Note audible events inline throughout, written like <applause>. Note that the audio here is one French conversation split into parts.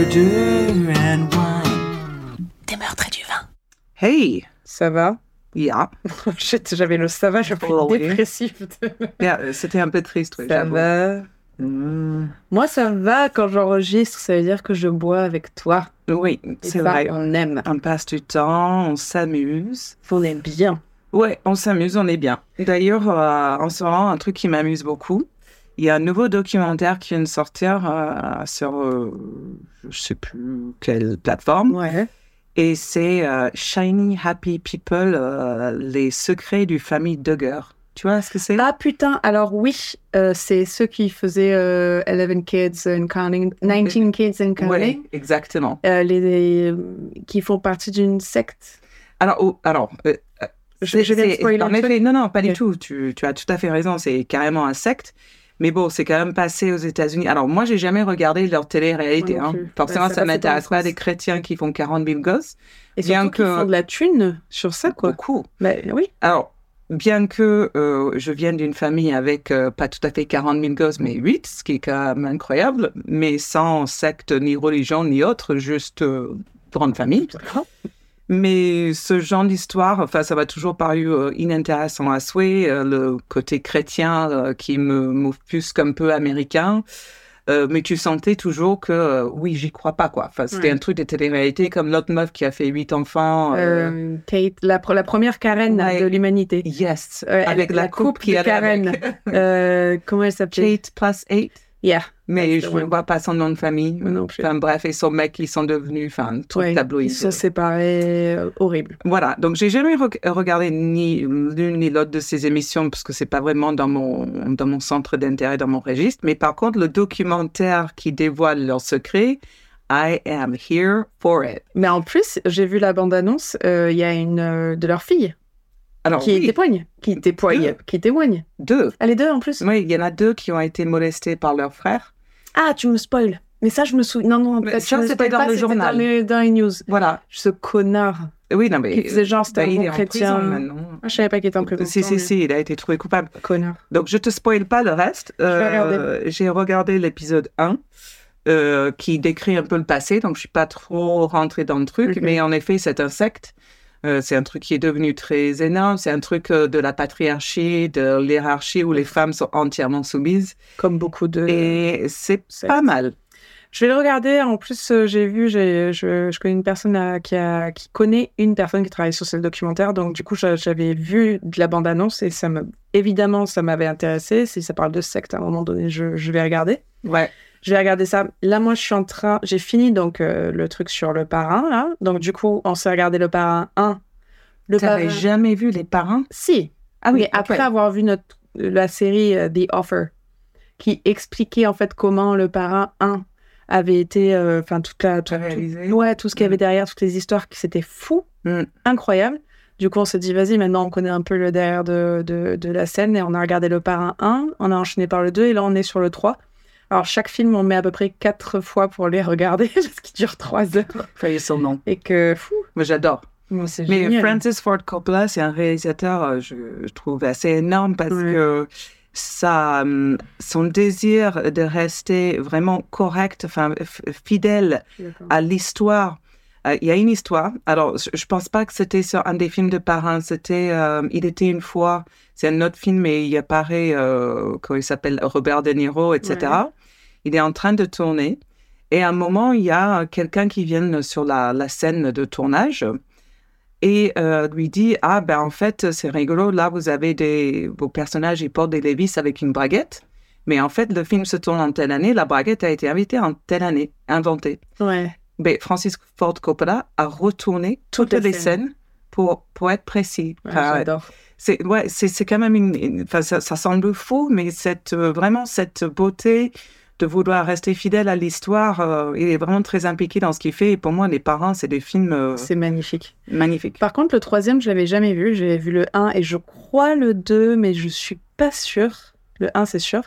Murder and wine. Des meurtres et du vin. Hey, Ça va? Yeah. <laughs> Shit, J'avais le ça va, je suis Oh, oui. dépressif. Yeah, C'était un peu triste, oui, ça va. Mm. Moi, ça va quand j'enregistre, ça veut dire que je bois avec toi. Oui, c'est vrai. on aime. On passe du temps, on s'amuse. On est bien. Ouais, on s'amuse, on est bien. D'ailleurs, euh, en ce moment, un truc qui m'amuse beaucoup, il y a un nouveau documentaire qui vient de sortir euh, sur, euh, je sais plus quelle plateforme, Ouais. et c'est euh, Shiny Happy People, euh, les secrets du famille Duggar. Tu vois ce que c'est? Ah putain, alors oui, c'est ceux qui faisaient euh, 11 Kids and Counting, 19 Kids and Counting, Ouais, exactement. les, qui font partie d'une secte. Alors, oh, alors Je- je c'est- spoiler non, non, pas du tout. Tu, tu as tout à fait raison. C'est carrément un secte. Mais bon, c'est quand même passé aux États-Unis. Alors, moi, j'ai jamais regardé leur télé-réalité. Hein. plus. Forcément, ça ça pas m'intéresse pas des chrétiens qui font 40 000 gosses. Et Bien surtout qu'ils que- font de la thune sur ça, quoi. Beaucoup. Mais oui. Alors, bien que euh, je vienne d'une famille avec euh, pas tout à fait 40 000 gosses, mais 8, ce qui est quand même incroyable, mais sans secte, ni religion, ni autre, juste euh, grande famille. Mais ce genre d'histoire, enfin, ça m'a toujours paru euh, inintéressant à souhait. euh, le côté chrétien euh, qui me m'offusque un peu américain. Mais tu sentais toujours que, oui, j'y crois pas, quoi. Enfin, c'était Ouais. un truc de télé-réalité comme l'autre meuf qui a fait huit enfants. Kate, la, pre- la première Karen Ouais. de l'humanité. Yes, avec la, la coupe, qui de Karen. avec. Comment elle s'appelait? Kate plus 8. Yeah. Mais je ne vois pas son nom de famille. Non plus. Enfin bref, et son mec, ils sont devenus, enfin, tout Ouais, tabloïd. Ils se séparés. euh, horrible. Voilà, donc j'ai jamais re- regardé ni l'une ni l'autre de ces émissions parce que c'est pas vraiment dans mon, dans mon centre d'intérêt, dans mon registre. Mais par contre, le documentaire qui dévoile leurs secrets, I am here for it. Mais en plus, j'ai vu la bande-annonce, euh, il y a une euh, de leur fille Alors, qui oui, témoigne. Qui témoigne. Deux. Qui témoigne. deux. Ah, les deux en plus Oui, il y en a deux qui ont été molestés par leur frère. Ah, tu me spoil. Mais ça, je me souviens. Non, non, me c'était dans pas, le c'était journal. Dans les, dans les news. Voilà. Ce connard Oui, non, mais. qui faisait genre, c'était bah, un il bon est en chrétien. prison maintenant. Ah, je savais pas qu'il était en prison. Si, si, si, il a été trouvé coupable. Connard. Donc, je te spoil pas le reste. Euh, J'ai regardé l'épisode 1 euh, qui décrit un peu le passé, donc je suis pas trop rentrée dans le truc, mais en effet, c'est un secte. Euh, c'est un truc qui est devenu très énorme. C'est un truc euh, de la patriarchie, de l'hierarchie où les femmes sont entièrement soumises. Comme beaucoup de. Et c'est pas mal. Je vais le regarder. En plus, euh, j'ai vu, je, je connais une personne qui, a, qui connaît une personne qui travaille sur ce documentaire. Donc, du coup, j'a- j'avais vu de la bande-annonce et ça me, évidemment, ça m'avait intéressé. Si ça parle de secte, à un moment donné, je, je vais regarder. Ouais. Je vais regarder ça. Là, moi, je suis en train. J'ai fini donc euh, le truc sur le parrain, là. Donc, du coup, on s'est regardé le parrain 1. Le T'avais parrain. jamais vu les parents Si. Ah Mais après avoir vu notre, la série euh, The Offer, qui expliquait en fait comment le parrain 1 avait été. euh, Enfin, toute la. tout- réalisé. tout- ouais, tout ce qu'il y avait derrière, toutes les histoires, qui c'était fou, Mm. incroyable. Du coup, on s'est dit, vas-y, maintenant on connaît un peu le derrière de, de, de la scène et on a regardé le parrain 1, on a enchaîné par le 2 et là on est sur le 3. Alors, chaque film, on met à peu près 4 fois pour les regarder <laughs> parce qu'il dure 3 heures Failli son nom. et que fou. Moi, j'adore. Moi, c'est Mais génial. Francis Ford Coppola, c'est un réalisateur, euh, je, je trouve, assez énorme parce que ça, hum, son désir de rester vraiment correct, enfin, fidèle à l'histoire. Euh, Il y a une histoire. Alors, je, je pense pas que c'était sur un des films de parrain. C'était, euh, il était une fois. C'est un autre film, mais il apparaît, euh, comment il s'appelle, Robert De Niro, etc. Ouais. Il est en train de tourner. Et à un moment, il y a quelqu'un qui vient sur la, la scène de tournage et euh, lui dit Ah, ben en fait, c'est rigolo, là, vous avez des, vos personnages, ils portent des Levis avec une braguette. Mais en fait, le film se tourne en telle année, la braguette a été invitée en telle année, inventée. Ouais. Ben, Francis Ford Coppola a retourné toutes, Toutes les scènes pour, pour être précis. Ouais, J'adore. c'est ouais, c'est quand même une, une- ça, ça semble fou, mais cette euh, vraiment cette beauté de vouloir rester fidèle à l'histoire, euh, il est vraiment très impliqué dans ce qu'il fait. Et pour moi, les parents, c'est des films euh, C'est magnifique. magnifiques. Par contre, le troisième, je l'avais jamais vu. J'ai vu le 1 et je crois le 2, mais je suis pas sûre. Le 1, c'est sûr.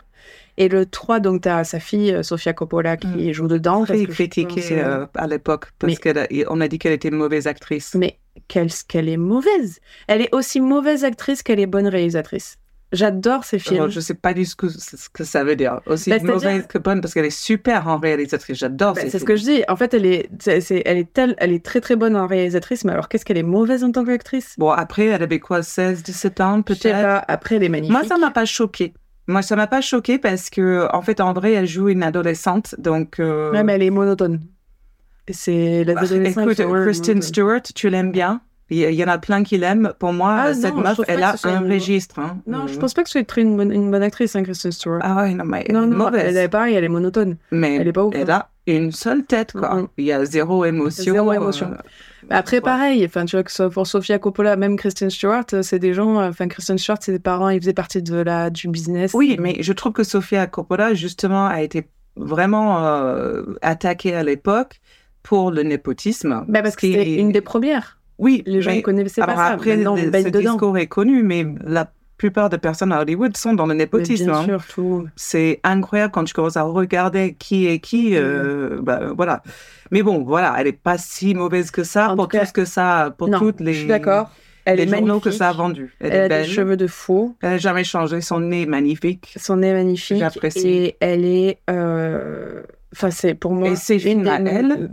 Et le 3, donc, tu as sa fille, euh, Sofia Coppola, qui joue dedans. Très critiquée euh, euh, à l'époque parce qu'on a dit qu'elle était une mauvaise actrice. Mais qu'elle qu'elle est mauvaise. Elle est aussi mauvaise actrice qu'elle est bonne réalisatrice. J'adore ces films. Alors, je sais pas du tout ce que, ce que ça veut dire. Aussi Bah, mauvaise que bonne parce qu'elle est super en réalisatrice. J'adore ces c'est ce que je dis. En fait, elle est, elle est telle, elle est très très bonne en réalisatrice, mais alors qu'est-ce qu'elle est mauvaise en tant qu'actrice? Bon, après, elle avait quoi, 16, 17 ans peut-être? Après, elle est magnifique. Moi, ça m'a pas choqué. Moi, ça m'a pas choqué parce que, en fait, en vrai, elle joue une adolescente. Donc, euh, Ouais, mais elle est monotone. C'est la bah, écoute, Kristen. Stewart, tu l'aimes bien Il y, en a plein qui l'aiment. Pour moi, Ah, cette non, meuf, elle a un registre. hein. Non, je Euh, pense pas que ce soit une bonne, une bonne actrice, hein, Kristen Stewart. Ah ouais, non, mais elle non, est non, mauvaise. elle est pareil, elle est monotone. Mais elle est pas ouf, elle a une seule tête, quoi. Mhm. Il y a zéro émotion. Zéro émotion. euh, Après, Ouais. pareil, enfin, tu vois, que pour Sofia Coppola, même Kristen Stewart, euh, c'est des gens, euh, enfin, Kristen Stewart, ses parents, ils faisaient partie de la, du business. Oui, mais je trouve que Sofia Coppola, justement, a été vraiment euh, attaquée à l'époque pour le népotisme. Bah, parce que Ce qui c'était est- une des premières. Oui, Les gens ne connaissaient pas ça. après, ce dedans. discours est connu, mais la plupart des personnes à Hollywood sont dans le népotisme. bien hein. tout. C'est incroyable quand tu commences à regarder qui est qui. euh, bah, voilà. Mais bon, voilà, elle est pas si mauvaise que ça En pour tout cas- tout ce que ça, pour non, toutes les, je suis d'accord. Elle les est journaux magnifique. que ça a vendu. Elle, a belle. des cheveux de fou. Elle n'a jamais changé. Son nez est magnifique. Son nez est magnifique. J'apprécie. Et elle est. euh, Enfin, c'est pour moi. Et ses une à elle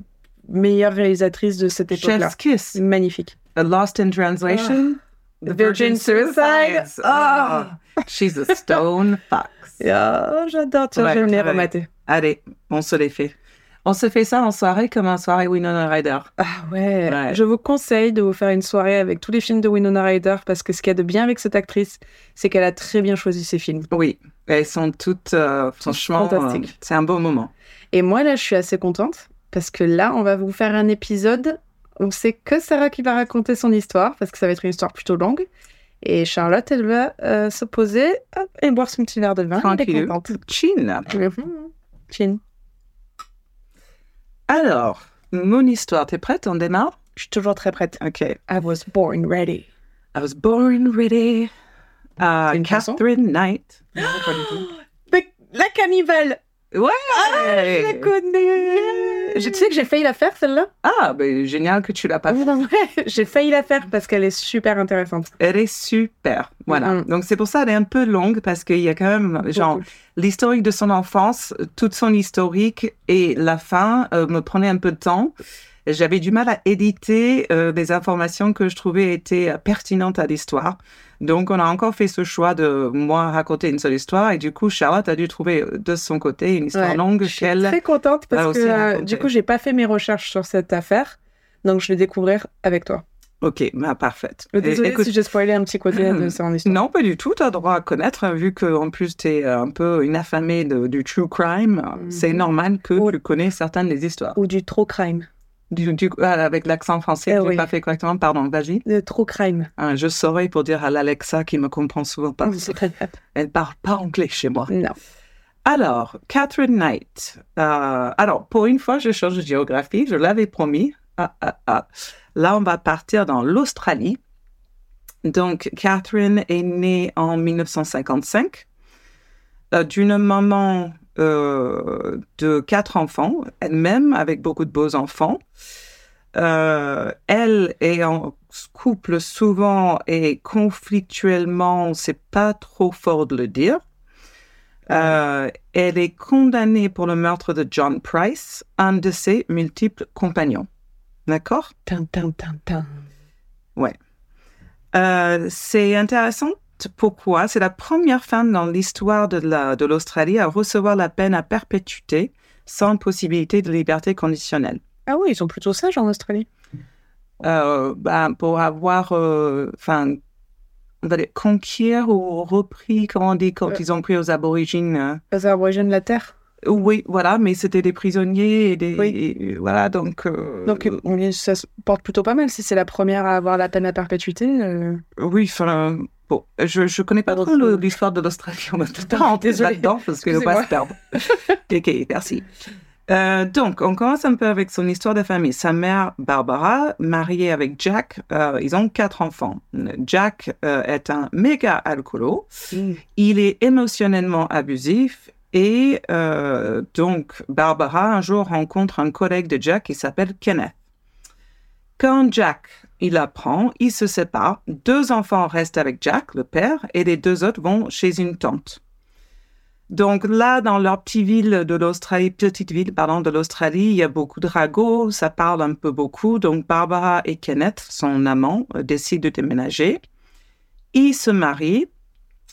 meilleures réalisatrices de cette époque-là. Chef's Kiss, Magnifique. A Lost in Translation, The Virgin Suicide. Ah, she's a stone <laughs> fox. Ah, j'adore. Tiens, Ouais, je vais venir remater. Allez, on se les fait. On se fait ça en soirée comme en soirée Winona Ryder. Ah ouais. Ouais. Je vous conseille de vous faire une soirée avec tous les films de Winona Ryder parce que ce qu'il y a de bien avec cette actrice, c'est qu'elle a très bien choisi ses films. Oui, elles sont toutes, euh, franchement, fantastiques. euh, c'est un beau moment. Et moi, là, je suis assez contente parce que là, on va vous faire un épisode. On sait que Sarah qui va raconter son histoire parce que ça va être une histoire plutôt longue. Et Charlotte, elle va euh, se poser hop, et boire son petit verre de vin. Tranquille. Chin. Chin. Alors, mon histoire, t'es prête? On démarre? Je suis toujours très prête. Ok. I was born ready. I was born ready. Uh, Catherine Knight. <gasps> La cannibale Ouais Ah, je la connais Je tu sais que j'ai failli la faire, celle-là? Ah, ben, génial que tu l'as pas fait. <laughs> J'ai failli la faire parce qu'elle est super intéressante. Elle est super. Voilà. Donc, c'est pour ça qu'elle est un peu longue parce qu'il y a quand même, genre, l'historique de son enfance, toute son historique et la fin euh, me prenait un peu de temps. J'avais du mal à éditer euh, des informations que je trouvais étaient euh, pertinentes à l'histoire. Donc, on a encore fait ce choix de moi raconter une seule histoire et du coup, Charlotte a dû trouver euh, de son côté une histoire Ouais. longue Je suis très contente parce que euh, du coup, j'ai pas fait mes recherches sur cette affaire. Donc, je vais découvrir avec toi. Ok, bah, parfaite. Euh, Désolée si j'ai spoilé un petit côté de son histoire. Non, pas du tout. Tu as droit à connaître, hein, vu qu'en plus, tu es un peu une affamée de- du true crime. Mhm. C'est normal que tu connais certaines des histoires. Ou du trop crime. Du, du- ah, avec l'accent français, Eh je oui. pas fait correctement. Pardon, vas-y. De trop crime. Je saurais pour dire à l'Alexa qui me comprend souvent pas. Elle parle pas anglais chez moi. non. Alors, Catherine Knight. Euh, alors, pour une fois, je change de géographie. Je l'avais promis. Ah, ah, ah. Là, on va partir dans l'Australie. Donc, Catherine est née en 1955 euh, d'une maman euh, de quatre enfants, elle-même avec beaucoup de beaux enfants. Euh, elle est en couple souvent et conflictuellement, c'est pas trop fort de le dire. Euh, elle est condamnée pour le meurtre de John Price, un de ses multiples compagnons. D'accord? Tin, tin, tin, tin. Euh, C'est intéressant. Pourquoi? C'est la première femme dans l'histoire de la- de l'Australie à recevoir la peine à perpétuité sans possibilité de liberté conditionnelle. Ah oui, ils sont plutôt sages en Australie. Euh, ben, pour avoir, euh, enfin, conquérir ou repris, comment on dit, quand Euh. ils ont pris aux aborigines. euh, Les aborigènes de la Terre. Oui, voilà, mais c'était des prisonniers et des. Oui. et voilà, donc. euh, Donc, on- ça se porte plutôt pas mal. Si c'est la première à avoir la peine à perpétuité. euh, Oui, enfin. Bon, je, je connais pas trop l'histoire de l'Australie. On va tout le temps rentrer là-dedans parce qu'il ne pas se perdre. ok, merci. Euh, donc, on commence un peu avec son histoire de famille. Sa mère, Barbara, mariée avec Jack, euh, ils ont quatre enfants. Jack euh, est un méga alcoolo. Il est émotionnellement abusif et donc Barbara un jour rencontre un collègue de Jack qui s'appelle Kenneth. Quand Jack, il apprend, il se sépare. Deux enfants restent avec Jack, le père, et les deux autres vont chez une tante. Donc là, dans leur petite ville de l'Australie, petite ville, pardon, de l'Australie, il y a beaucoup de ragots, ça parle un peu beaucoup. Donc Barbara et Kenneth, son amant, euh, décident de déménager. Ils se marient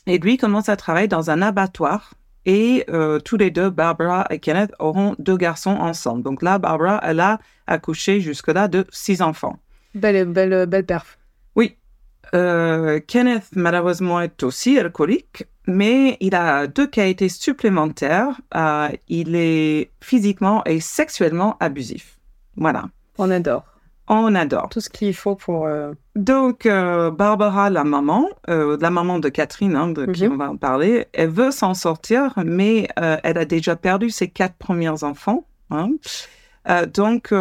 et lui commence à travailler dans un abattoir. Et euh, tous les deux, Barbara et Kenneth, auront deux garçons ensemble. Donc là, Barbara, elle a accouché jusque-là de six enfants. Belle, belle, belle perf. Oui. Euh, Kenneth, malheureusement, est aussi alcoolique, mais il a deux qualités supplémentaires. Euh, il est physiquement et sexuellement abusif. Voilà. On adore. On adore. Tout ce qu'il faut pour. euh, Donc, euh, Barbara, la maman, euh, la maman de Catherine, hein, de qui Mhm. on va en parler, elle veut s'en sortir, mais elle a déjà perdu ses quatre premiers enfants. hein. Donc,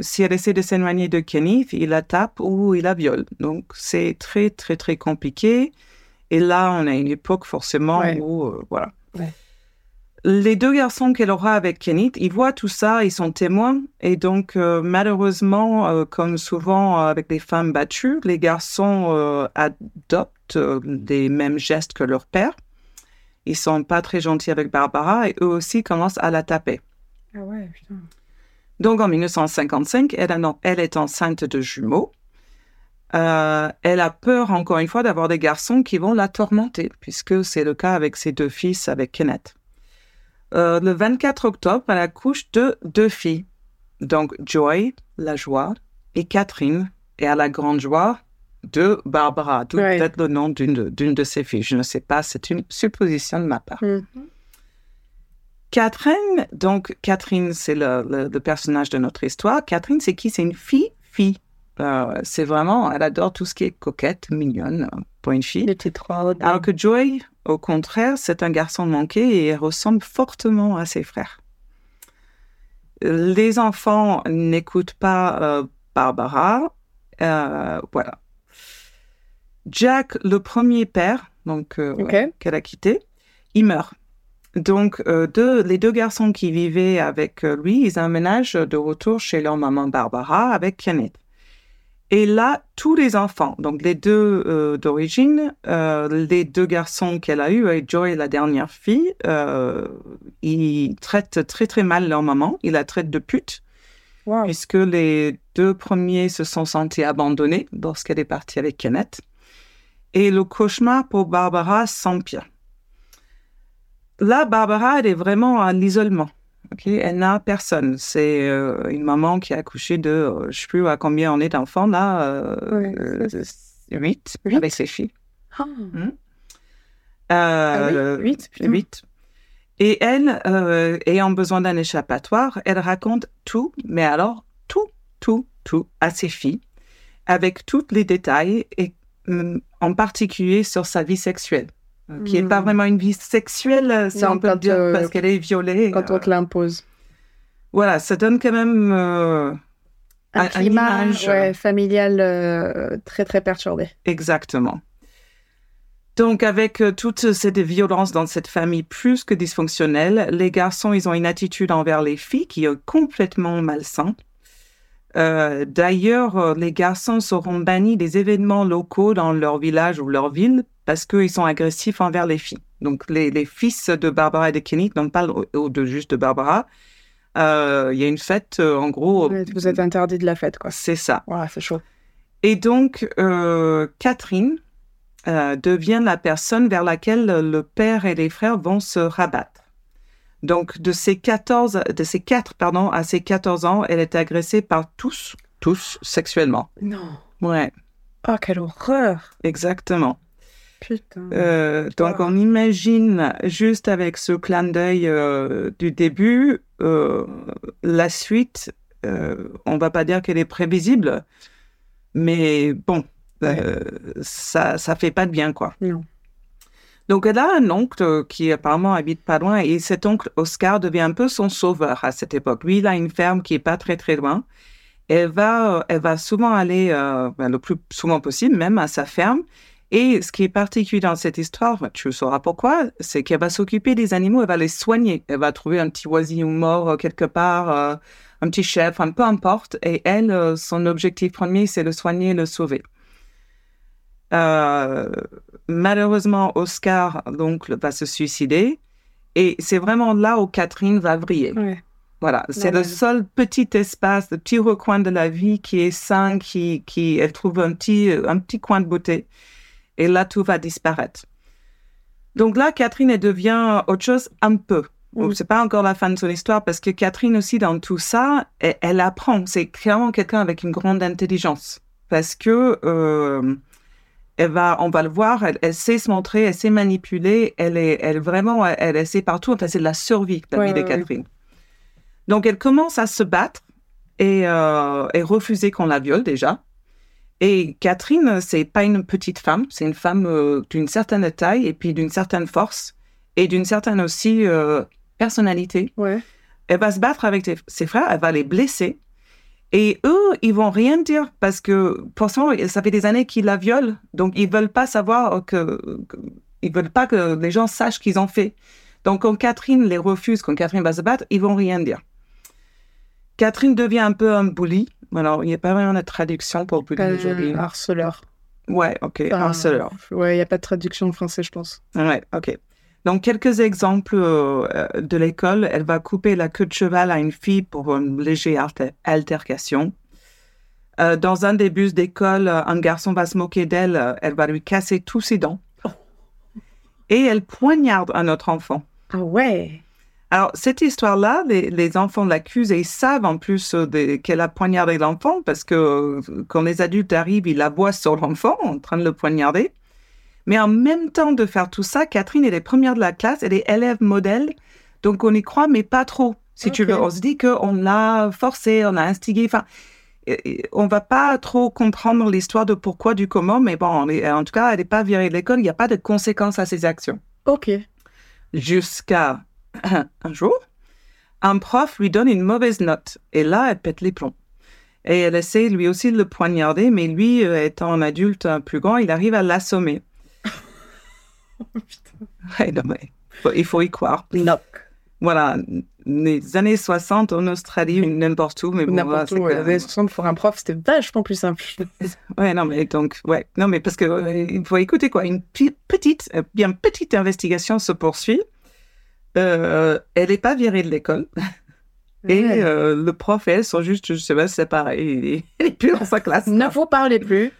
si elle essaie de s'éloigner de Kenneth, il la tape ou il la viole. Donc, c'est très, très, très compliqué. Et là, on a une époque forcément Ouais. où, voilà. Ouais. Les deux garçons qu'elle aura avec Kenneth, ils voient tout ça, ils sont témoins. Et donc, euh, malheureusement, euh, comme souvent euh, avec les femmes battues, les garçons euh, adoptent les mêmes gestes que leur père. Ils sont pas très gentils avec Barbara et eux aussi commencent à la taper. Ah ouais, putain. Donc en 1955, elle, a- elle est enceinte de jumeaux. Euh, elle a peur, encore une fois, d'avoir des garçons qui vont la tourmenter, puisque c'est le cas avec ses deux fils, avec Kenneth. Euh, le 24 octobre, elle accouche de deux filles. Donc Joy, la joie, et Catherine, et à la grande joie de Barbara, d'où Ouais. peut-être le nom d'une de, de ses filles. Je ne sais pas, c'est une supposition de ma part. Mhm. Catherine, donc Catherine, c'est le, le- le personnage de notre histoire. Catherine, c'est qui? C'est une fille-fille. Euh, c'est vraiment, elle adore tout ce qui est coquette, mignonne pour une fille. Alors que Joy, au contraire, c'est un garçon manqué et ressemble fortement à ses frères. Les enfants n'écoutent pas euh, Barbara. Euh, voilà. Jack, le premier père, donc euh, ouais, qu'elle a quitté, il meurt. Donc, deux- les deux garçons qui vivaient avec lui, ils emménagent de retour chez leur maman Barbara avec Kenneth. Et là, tous les enfants, donc les deux euh, d'origine, euh, les deux garçons qu'elle a eus, et Joy, la dernière fille, euh, ils traitent très très mal leur maman. Ils la traitent de pute, Wow. puisque les deux premiers se sont sentis abandonnés lorsqu'elle est partie avec Kenneth. Et le cauchemar pour Barbara s'empire. Là, Barbara, elle est vraiment à l'isolement. Ok Elle n'a personne. C'est euh, une maman qui a accouché de, euh, je ne sais plus à combien on est d'enfants là, euh, Ouais, euh, huit, Huit? avec ses filles. Ah. Euh, oui, huit, putain. huit. Et elle, ayant besoin d'un échappatoire, elle raconte tout, mais alors tout, tout, tout à ses filles, avec tous les détails, et hum, en particulier sur sa vie sexuelle, qui n'est pas Mhm. vraiment une vie sexuelle, euh, si Non, on peut le dire, euh, parce qu'elle est violée. Quand euh, on te l'impose. voilà, ça donne quand même euh, Un un- un climat image. ouais, familial euh, très très perturbé. Exactement. Donc, avec euh, toute cette violence dans cette famille plus que dysfonctionnelle, les garçons, ils ont une attitude envers les filles qui est complètement malsain. Euh, D'ailleurs, euh, les garçons seront bannis des événements locaux dans leur village ou leur ville parce qu'ils sont agressifs envers les filles. Donc, les, les fils de Barbara et de Kenneth, non pas de juste de Barbara, euh, il y a une fête, euh, en gros, Vous êtes interdit de la fête, quoi. c'est ça. Ouais, c'est chaud. Et donc, euh, Catherine devient la personne vers laquelle le père et les frères vont se rabattre. Donc, de ses 14, de ses 4, pardon, à ses 14 ans, elle est agressée par tous, tous sexuellement. Non. Ouais, Oh, quelle horreur. exactement. Euh, donc, on imagine juste avec ce clin d'œil euh, du début, euh, la suite, on va pas dire qu'elle est prévisible, mais bon, ça, ça fait pas de bien, quoi. Non. Donc, elle a un oncle qui apparemment habite pas loin et cet oncle, Oscar, devient un peu son sauveur à cette époque. Lui, il a une ferme qui est pas très, très loin. Elle va, elle va souvent aller, ben, le plus souvent possible, même à sa ferme. Et ce qui est particulier dans cette histoire, tu sauras pourquoi, c'est qu'elle va s'occuper des animaux, elle va les soigner. Elle va trouver un petit oisillon mort euh, quelque part, euh, un petit chef, enfin, peu importe. Et elle, euh, son objectif premier, c'est le soigner et le sauver. malheureusement, Oscar donc va se suicider. Et c'est vraiment là où Catherine va briller. Voilà, c'est le seul petit espace, le petit recoin de la vie qui est sain, qui, qui elle trouve un petit, un petit coin de beauté. Et là, tout va disparaître. Donc là, Catherine, elle devient autre chose un peu. Ce C'est pas encore la fin de son histoire parce que Catherine aussi, dans tout ça, elle, apprend. C'est clairement quelqu'un avec une grande intelligence. Parce que, euh, elle va, on va le voir, elle, sait se montrer, elle sait manipuler, elle est, elle vraiment, elle, elle sait partout. Enfin, c'est de la survie, la vie de Catherine. Donc, elle commence à se battre et, euh, et refuser qu'on la viole déjà. Et Catherine, c'est pas une petite femme, c'est une femme euh, d'une certaine taille et puis d'une certaine force et d'une certaine aussi euh, personnalité. Ouais. Elle va se battre avec ses frères, elle va les blesser. Et eux, ils vont rien dire parce que, pourtant, ça fait des années qu'ils la violent. Donc, ils veulent pas savoir que, ils veulent pas que les gens sachent qu'ils ont fait. Donc, quand Catherine les refuse, quand Catherine va se battre, ils vont rien dire. Catherine devient un peu un bully. Alors, il n'y a pas vraiment de traduction pour aujourd'hui. Harceleur. Ouais, ok, harceleur. Ouais, il n'y a pas de traduction en français, je pense. Ouais, ok. Donc, quelques exemples euh, de l'école. Elle va couper la queue de cheval à une fille pour une légère altercation. Euh, dans un des bus d'école, un garçon va se moquer d'elle. Elle va lui casser tous ses dents. Oh. Et elle poignarde un autre enfant. Ah ouais alors, cette histoire-là, les, enfants l'accusent et ils savent en plus euh, qu'elle a poignardé l'enfant parce que euh, quand les adultes arrivent, ils la voient sur l'enfant en train de le poignarder. Mais en même temps de faire tout ça, Catherine est les première de la classe, elle est élève modèle, donc on y croit, mais pas trop. Si tu veux, on se dit qu'on l'a forcé, on l'a instigé. Enfin, on va pas trop comprendre l'histoire de pourquoi, du comment, mais bon, en tout cas, elle n'est pas virée de l'école, il n'y a pas de conséquences à ses actions. Ok. Jusqu'à <laughs> un jour, un prof lui donne une mauvaise note et là, elle pète les plombs. Et elle essaie lui aussi de le poignarder, mais lui, euh, étant un adulte plus grand, il arrive à l'assommer. <laughs> oh, putain. il faut y croire. Knock. Voilà, les années 60 en Australie, n'importe où, mais bon, n'importe où. Les années 60 pour un prof, c'était vachement plus simple. <laughs> ouais, non, mais donc, ouais, non, mais parce que euh, il faut écouter quoi, une petite, euh, bien petite investigation se poursuit. Euh, elle n'est pas virée de l'école. Et euh, le prof et elle sont juste, je sais pas, c'est pareil. Elle n'est <laughs> plus dans sa classe. ne faut parler plus.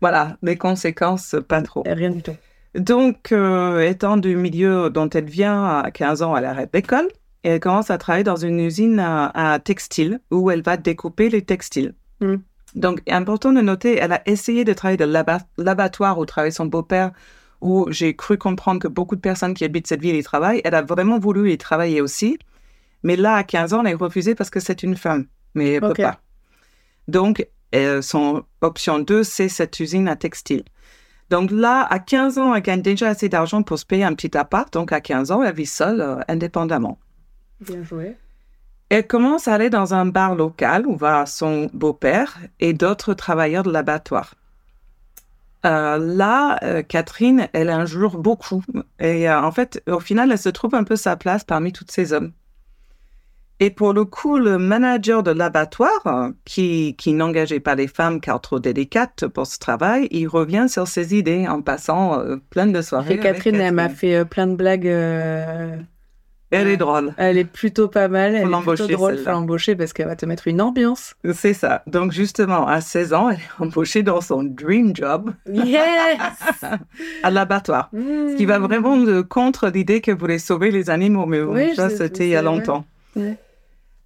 Voilà, les conséquences, pas trop. Rien du tout. Donc, euh, étant du milieu dont elle vient à 15 ans, elle arrête l'école et elle commence à travailler dans une usine à, textile où elle va découper les textiles. Mm. Donc, important de noter, elle a essayé de travailler de l'abattoir où travaillait son beau-père où j'ai cru comprendre que beaucoup de personnes qui habitent cette ville y travaillent. Elle a vraiment voulu y travailler aussi. Mais là, à 15 ans, elle est refusée parce que c'est une femme. Mais elle ne peut pas. Donc, son option 2, c'est cette usine à textile. Donc là, à 15 ans, elle gagne déjà assez d'argent pour se payer un petit appart. Donc à 15 ans, elle vit seule, euh, indépendamment. Bien joué. Elle commence à aller dans un bar local où va son beau-père et d'autres travailleurs de l'abattoir. Euh, là, euh, Catherine, elle injure beaucoup. Et euh, en fait, au final, elle se trouve un peu sa place parmi tous ces hommes. Et pour le coup, le manager de l'abattoir, qui, qui n'engageait pas les femmes car trop délicates pour ce travail, il revient sur ses idées en passant plein de soirées. Et Catherine, elle m'a fait plein de blagues elle est drôle. Elle est plutôt pas mal. Elle est plutôt drôle. Faut l'embaucher parce qu'elle va te mettre une ambiance. C'est ça. Donc, justement, à 16 ans, elle est embauchée dans son dream job. Yes! <laughs> à l'abattoir. Ce qui va hmm. vraiment contre l'idée qu'elle voulait sauver les animaux. Mais bon, ça, c'était il y a longtemps.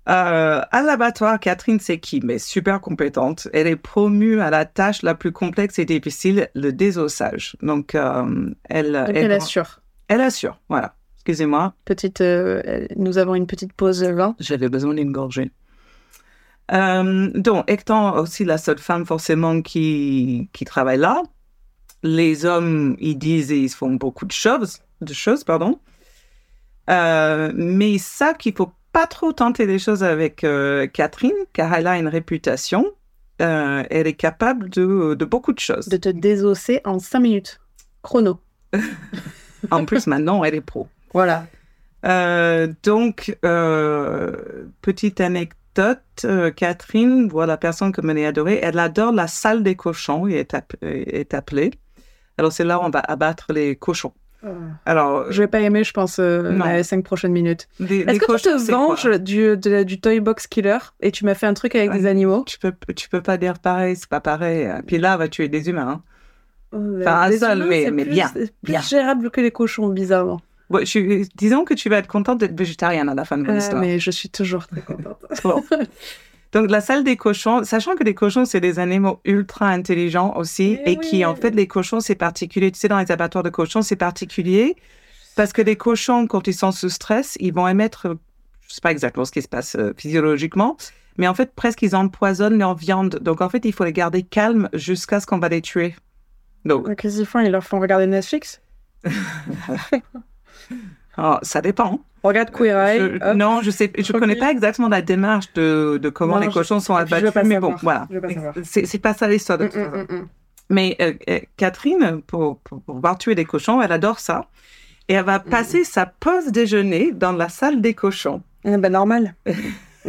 Euh, à l'abattoir, Catherine c'est qui? Mais super compétente. Elle est promue à la tâche la plus complexe et difficile, le désossage. Donc, euh, elle, elle, elle assure. Elle assure, voilà. Excusez-moi. Petite, euh, nous avons une petite pause vin. J'avais besoin d'une gorgée. Euh, donc, étant aussi la seule femme forcément qui, qui travaille là, les hommes, ils disent et ils font beaucoup de choses, de choses pardon. Euh, mais ils savent qu'il faut pas trop tenter les choses avec Catherine, car elle a une réputation. euh, elle est capable de, de beaucoup de choses. De te désosser en 5 minutes. Chrono. <laughs> En plus, maintenant, elle est pro. Voilà. Euh, donc, euh, petite anecdote, euh, Catherine, voilà la personne que m'est adorée, elle adore la salle des cochons, et est, app- est appelée. Alors, c'est là où on va abattre les cochons. Alors, Je vais pas aimer, je pense, euh, les 5 prochaines minutes. Est-ce que tu te venges du, de- du Toy Box Killer et tu m'as fait un truc avec Ouais. des animaux? Tu peux, tu peux pas dire pareil, c'est pas pareil. Puis là, va tuer des humains. hein. Enfin, un seul, mais- c'est mais plus- bien, c'est plus bien. gérable que les cochons, bizarrement. Je disons que tu vas être contente d'être végétarienne à la fin de Ah, l'histoire. mais je suis toujours très contente. <laughs> Bon. Donc, la salle des cochons, sachant que les cochons, c'est des animaux ultra intelligents aussi, Eh et qui, en fait, les cochons, c'est particulier. Tu sais, dans les abattoirs de cochons, c'est particulier parce que les cochons, quand ils sont sous stress, ils vont émettre, euh, je sais pas exactement ce qui se passe euh, physiologiquement, mais en fait, presque, ils empoisonnent leur viande. Donc, en fait, il faut les garder calmes jusqu'à ce qu'on va les tuer. Donc, Qu'est-ce qu'ils font? Ils leur font regarder Netflix? <laughs> oh, ça dépend. Regarde Queer Eye. Je- non, je sais, je connais pas exactement la démarche de, de comment Non, les je- cochons sont je abattus, pas mais bon, voilà. Je. C'est pas ça l'histoire de Mm, mm, mm. Mais euh, euh, Catherine, pour, pour pouvoir tuer des cochons, elle adore ça. Et elle va passer sa pause déjeuner dans la salle des cochons. Eh ben, normal. <laughs>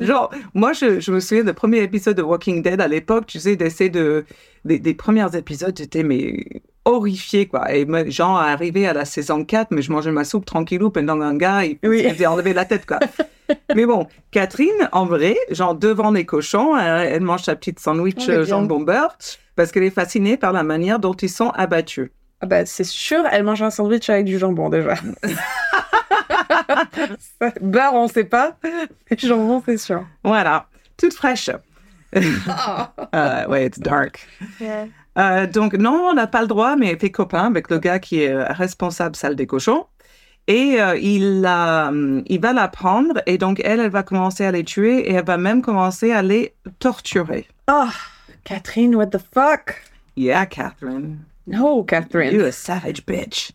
Genre, moi, je, je me souviens du premier épisode de Walking Dead à l'époque, tu sais, d'essayer de. Des, des premiers épisodes, j'étais mais horrifiée, quoi. Et genre, arrivé à la saison 4, mais je mangeais ma soupe tranquillou pendant un gars, il Oui. faisait enlever la tête, quoi. <laughs> mais bon, Catherine, en vrai, genre, devant les cochons, elle, elle mange sa petite sandwich Oh, mais euh, jambon beurre, parce qu'elle est fascinée par la manière dont ils sont abattus. Ah bah, c'est sûr, elle mange un sandwich avec du jambon déjà. <laughs> Beurre, on sait pas. Mais jambon, c'est sûr. Voilà, toute fraîche. <laughs> Euh, ouais, it's dark. Euh, donc, non, on n'a pas le droit, mais elle fait copain avec le gars qui est euh, responsable salle des cochons. Et euh, il, hum, il va la prendre, et donc elle, elle va commencer à les tuer, et elle va même commencer à les torturer. Oh, Catherine, what the fuck? Yeah, Catherine. No, Catherine. You a savage bitch.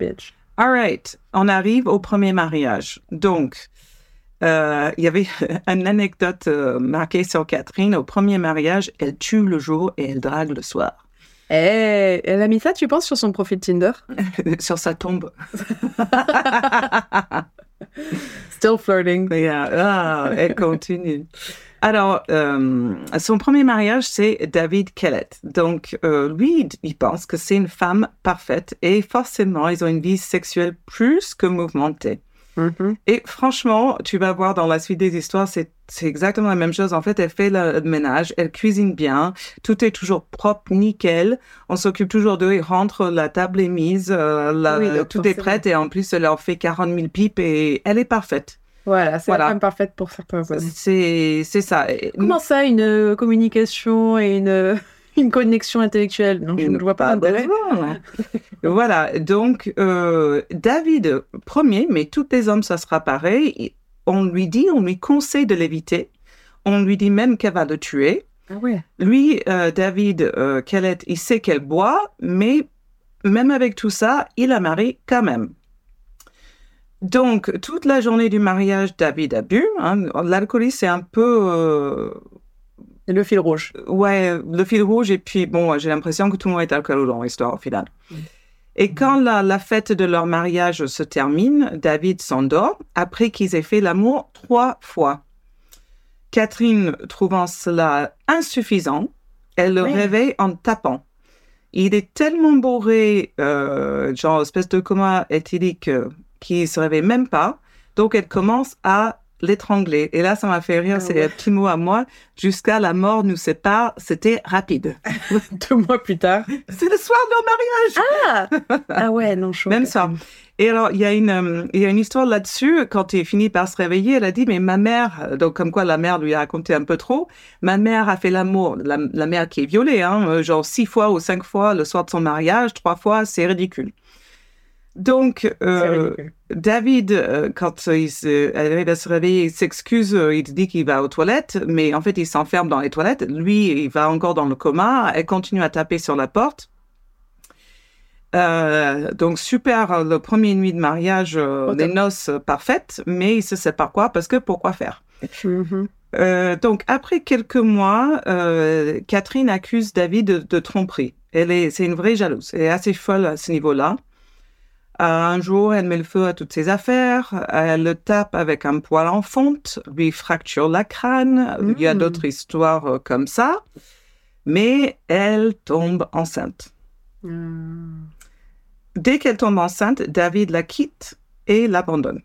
Bitch. All right, on arrive au premier mariage. Donc, euh, il y avait <laughs> une anecdote euh, marquée sur Catherine. Au premier mariage, elle tue le jour et elle drague le soir. Eh, elle a mis ça, tu penses, sur son profil Tinder? <laughs> sur sa tombe. <laughs> Still flirting. Mais, euh, ah, elle continue. Alors, euh, son premier mariage, c'est David Kellett. Donc, euh, lui, il pense que c'est une femme parfaite et forcément, ils ont une vie sexuelle plus que mouvementée. Mhm. Et franchement, tu vas voir dans la suite des histoires, c'est exactement la même chose. En fait, elle fait le ménage, elle cuisine bien, tout est toujours propre, nickel. On s'occupe toujours d'eux, ils rentrent, la table est mise, euh, la- Oui, donc tout est prêt et en plus, elle leur fait 40 000 pipes et elle est parfaite. Voilà, c'est Voilà. la femme parfaite pour certains. C'est ça. Comment ça, une communication et une, <laughs> une connexion intellectuelle Non, je ne vois pas l'intérêt. <laughs> voilà, donc euh, David, premier, mais tous les hommes, ça sera pareil. On lui dit, on lui conseille de l'éviter. On lui dit même qu'elle va le tuer. Ah ouais. Lui, euh, David euh, Kellett, il sait qu'elle boit, mais même avec tout ça, il la marie quand même. Donc, toute la journée du mariage, David a bu. hein. L'alcoolisme, c'est un peu... euh, Et le fil rouge. Ouais, le fil rouge, et puis bon, j'ai l'impression que tout le monde est alcoolo dans l'histoire au final. Et quand la, la fête de leur mariage se termine, David s'endort après qu'ils aient fait l'amour trois fois. Catherine, trouvant cela insuffisant, elle le Oui. réveille en tapant. Il est tellement bourré, euh, genre espèce de coma éthylique, euh, qu'il se réveille même pas. Donc elle commence à l'étrangler. Et là, ça m'a fait rire, Ah c'est ouais. un petit mot à moi. Jusqu'à la mort nous sépare, c'était rapide. <laughs> Deux mois plus tard. C'est le soir de leur mariage Ah Ah ouais, non, chaud. Même ça. Et alors, il y, a une, euh, il y a une histoire là-dessus. Quand il finit par se réveiller, elle a dit, mais ma mère, euh, donc comme quoi la mère lui a raconté un peu trop, ma mère a fait l'amour, la, la mère qui est violée, hein, euh, genre six fois ou cinq fois le soir de son mariage, trois fois, c'est ridicule. Donc, euh. David, euh, quand il se, arrive à se réveiller, il s'excuse, euh, il dit qu'il va aux toilettes, mais en fait, il s'enferme dans les toilettes. Lui, il va encore dans le coma. Elle continue à taper sur la porte. Euh, donc, super, le premier nuit de mariage, euh, Au les noces parfaites, mais il se sépare quoi Parce que pourquoi faire? Mhm. Euh, donc, après quelques mois, euh, Catherine accuse David de, de tromperie. Elle est, c'est une vraie jalouse. Elle est assez folle à ce niveau-là. Un jour, elle met le feu à toutes ses affaires. Elle le tape avec un poil en fonte, lui fracture la crâne. Il y a Mm. d'autres histoires euh, comme ça. Mais elle tombe enceinte. Hmm. Dès qu'elle tombe enceinte, David la quitte et l'abandonne.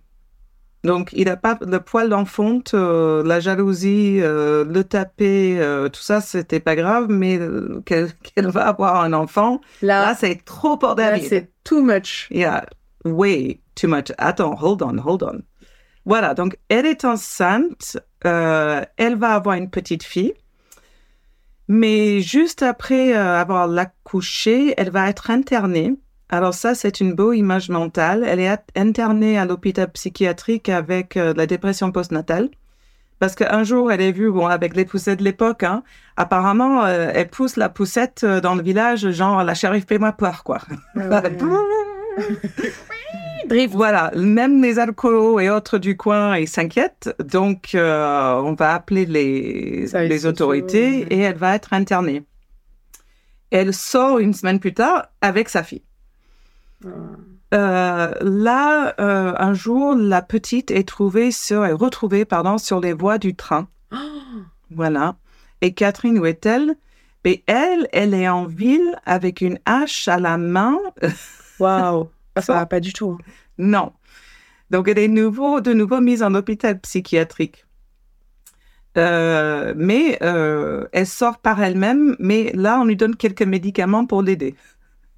Donc, il n'a pas le poil en fonte, euh, la jalousie, euh, le taper, euh, tout ça, c'était pas grave, mais euh, <laughs> qu'elle va avoir un enfant, là, Là, c'est trop pour David. c'est too much. Yeah, way too much. Attends, hold on, hold on. Voilà, donc elle est enceinte, euh, elle va avoir une petite fille, mais juste après euh, avoir l'accouché, elle va être internée. Alors ça, c'est une beau image mentale. Elle est internée à l'hôpital psychiatrique avec euh, la dépression postnatale. Parce qu'un jour, elle est vue, bon, avec les poussettes de l'époque, hein, apparemment, euh, elle pousse la poussette euh, dans le village, genre, la shérif, paie-moi peur, quoi. <laughs> Drift. Voilà, même les alcoolos et autres du coin, ils s'inquiètent. Donc, euh, on va appeler les, autorités et elle va être internée. Elle sort une semaine plus tard avec sa fille. Euh, là, euh, un jour, la petite est trouvée sur, est retrouvée, pardon, sur les voies du train. <gasps> Voilà. Et Catherine, où est-elle? Mais elle, elle est en ville avec une hache à la main. <laughs> Waouh. Ça va pas du tout. Non. Donc, elle est nouveau, de nouveau mise en hôpital psychiatrique. Euh, mais elle sort par elle-même, mais là, on lui donne quelques médicaments pour l'aider.